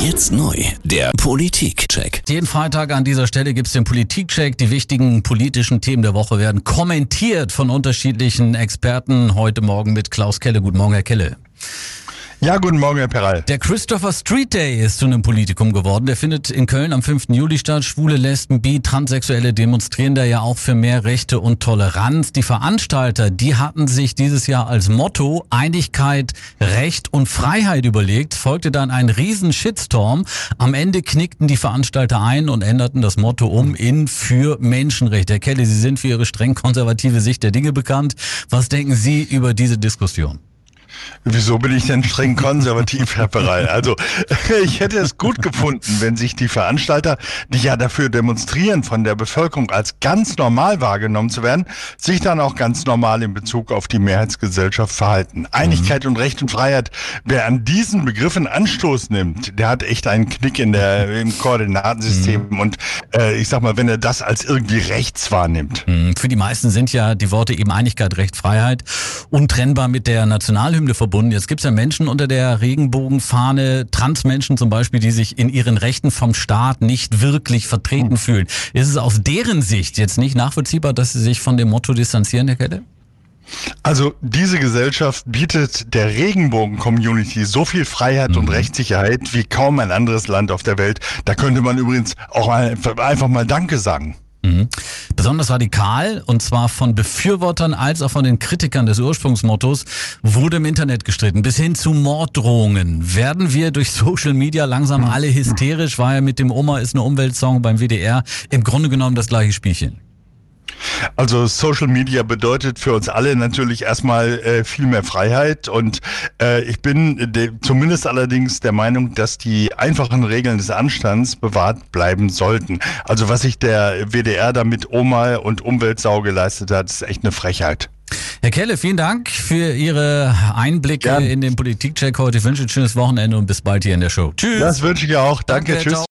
Jetzt neu, der Politikcheck. Jeden Freitag an dieser Stelle gibt's den Politikcheck. Die wichtigen politischen Themen der Woche werden kommentiert von unterschiedlichen Experten. Heute Morgen mit Klaus Kelle. Guten Morgen, Herr Kelle. Ja, guten Morgen, Herr Peral. Der Christopher Street Day ist zu einem Politikum geworden. Der findet in Köln am 5. Juli statt. Schwule, Lesben, Bi, Transsexuelle demonstrieren da ja auch für mehr Rechte und Toleranz. Die Veranstalter, die hatten sich dieses Jahr als Motto Einigkeit, Recht und Freiheit überlegt. Folgte dann ein riesen Shitstorm. Am Ende knickten die Veranstalter ein und änderten das Motto um in für Menschenrechte. Herr Kelly, Sie sind für Ihre streng konservative Sicht der Dinge bekannt. Was denken Sie über diese Diskussion? Wieso bin ich denn streng konservativ, Herr Pereil? Also, ich hätte es gut gefunden, wenn sich die Veranstalter, die ja dafür demonstrieren, von der Bevölkerung als ganz normal wahrgenommen zu werden, sich dann auch ganz normal in Bezug auf die Mehrheitsgesellschaft verhalten. Einigkeit und Recht und Freiheit, wer an diesen Begriffen Anstoß nimmt, der hat echt einen Knick in der, im Koordinatensystem. Mhm. Und äh, ich sag mal, wenn er das als irgendwie rechts wahrnimmt. Mhm. Für die meisten sind ja die Worte eben Einigkeit, Recht, Freiheit untrennbar mit der Nationalhymne verbunden. Jetzt gibt es ja Menschen unter der Regenbogenfahne, Transmenschen zum Beispiel, die sich in ihren Rechten vom Staat nicht wirklich vertreten mhm. fühlen. Ist es aus deren Sicht jetzt nicht nachvollziehbar, dass sie sich von dem Motto distanzieren, Herr Kette? Also diese Gesellschaft bietet der Regenbogen-Community so viel Freiheit mhm. und Rechtssicherheit wie kaum ein anderes Land auf der Welt. Da könnte man übrigens auch einfach mal Danke sagen. Mhm. Besonders radikal, und zwar von Befürwortern als auch von den Kritikern des Ursprungsmottos, wurde im Internet gestritten, bis hin zu Morddrohungen. Werden wir durch Social Media langsam alle hysterisch, weil mit dem Oma ist eine Umweltsong beim WDR im Grunde genommen das gleiche Spielchen? Also Social Media bedeutet für uns alle natürlich erstmal äh, viel mehr Freiheit und äh, ich bin zumindest allerdings der Meinung, dass die einfachen Regeln des Anstands bewahrt bleiben sollten. Also was sich der WDR da mit Oma und Umweltsau geleistet hat, ist echt eine Frechheit. Herr Kelle, vielen Dank für Ihre Einblicke Gern. in den Politikcheck heute. Ich wünsche ein schönes Wochenende und bis bald hier in der Show. Tschüss. Das wünsche ich auch. Danke, Danke tschüss. Ciao.